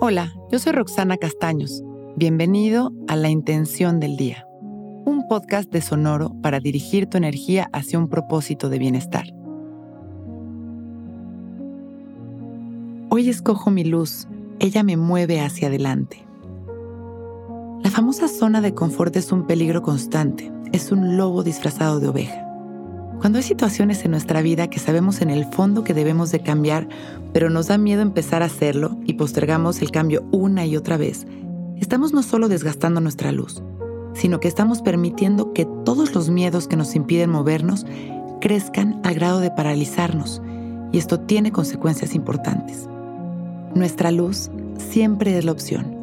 Hola, yo soy Roxana Castaños. Bienvenido a La Intención del Día, un podcast de Sonoro para dirigir tu energía hacia un propósito de bienestar. Hoy escojo mi luz, ella me mueve hacia adelante. La famosa zona de confort es un peligro constante, es un lobo disfrazado de oveja. Cuando hay situaciones en nuestra vida que sabemos en el fondo que debemos de cambiar, pero nos da miedo empezar a hacerlo y postergamos el cambio una y otra vez, estamos no solo desgastando nuestra luz, sino que estamos permitiendo que todos los miedos que nos impiden movernos crezcan al grado de paralizarnos, y esto tiene consecuencias importantes. Nuestra luz siempre es la opción.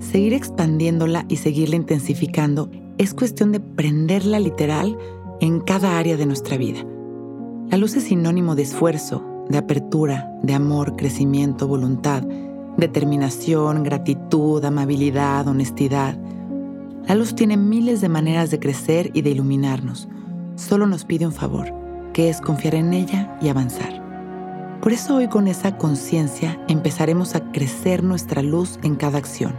Seguir expandiéndola y seguirla intensificando es cuestión de prenderla literal en cada área de nuestra vida. La luz es sinónimo de esfuerzo, de apertura, de amor, crecimiento, voluntad, determinación, gratitud, amabilidad, honestidad. La luz tiene miles de maneras de crecer y de iluminarnos. Solo nos pide un favor, que es confiar en ella y avanzar. Por eso hoy con esa conciencia empezaremos a crecer nuestra luz en cada acción.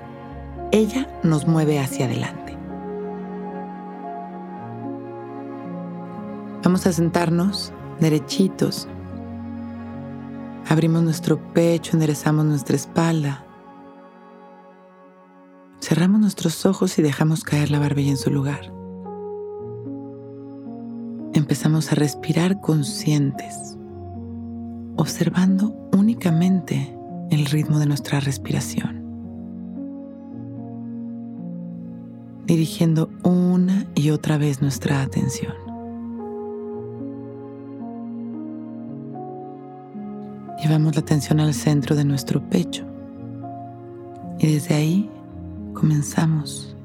Ella nos mueve hacia adelante. Vamos a sentarnos derechitos. Abrimos nuestro pecho, enderezamos nuestra espalda. Cerramos nuestros ojos y dejamos caer la barbilla en su lugar. Empezamos a respirar conscientes, observando únicamente el ritmo de nuestra respiración, dirigiendo una y otra vez nuestra atención. Llevamos la atención al centro de nuestro pecho y desde ahí comenzamos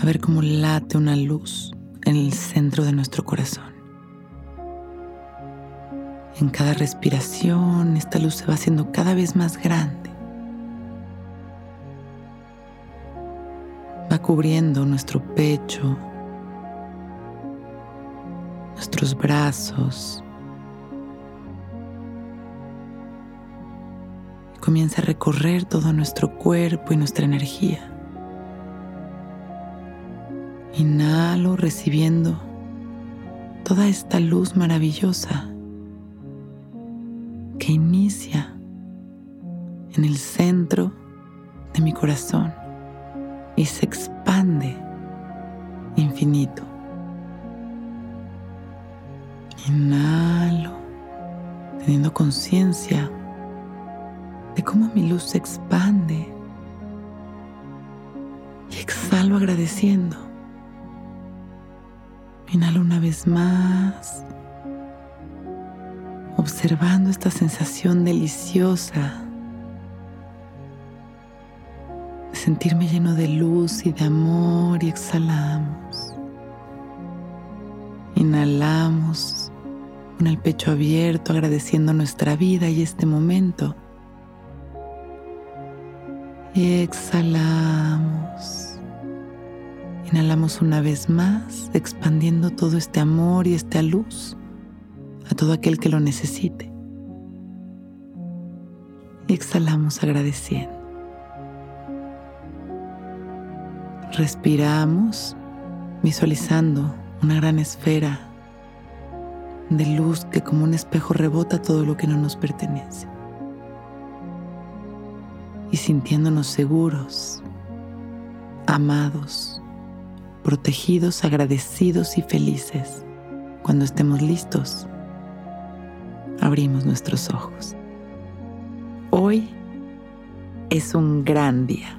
a ver cómo late una luz en el centro de nuestro corazón. En cada respiración esta luz se va haciendo cada vez más grande. Va cubriendo nuestro pecho, nuestros brazos, comienza a recorrer todo nuestro cuerpo y nuestra energía. Inhalo recibiendo toda esta luz maravillosa que inicia en el centro de mi corazón y se expande infinito. Inhalo, teniendo conciencia de cómo mi luz se expande. Y exhalo agradeciendo. Inhalo una vez más, observando esta sensación deliciosa de sentirme lleno de luz y de amor y exhalamos. Inhalamos con el pecho abierto agradeciendo nuestra vida y este momento. Exhalamos. Inhalamos una vez más, expandiendo todo este amor y esta luz a todo aquel que lo necesite. Y exhalamos agradeciendo. Respiramos visualizando una gran esfera de luz que como un espejo rebota todo lo que no nos pertenece y sintiéndonos seguros, amados, protegidos, agradecidos y felices. Cuando estemos listos, abrimos nuestros ojos. Hoy es un gran día.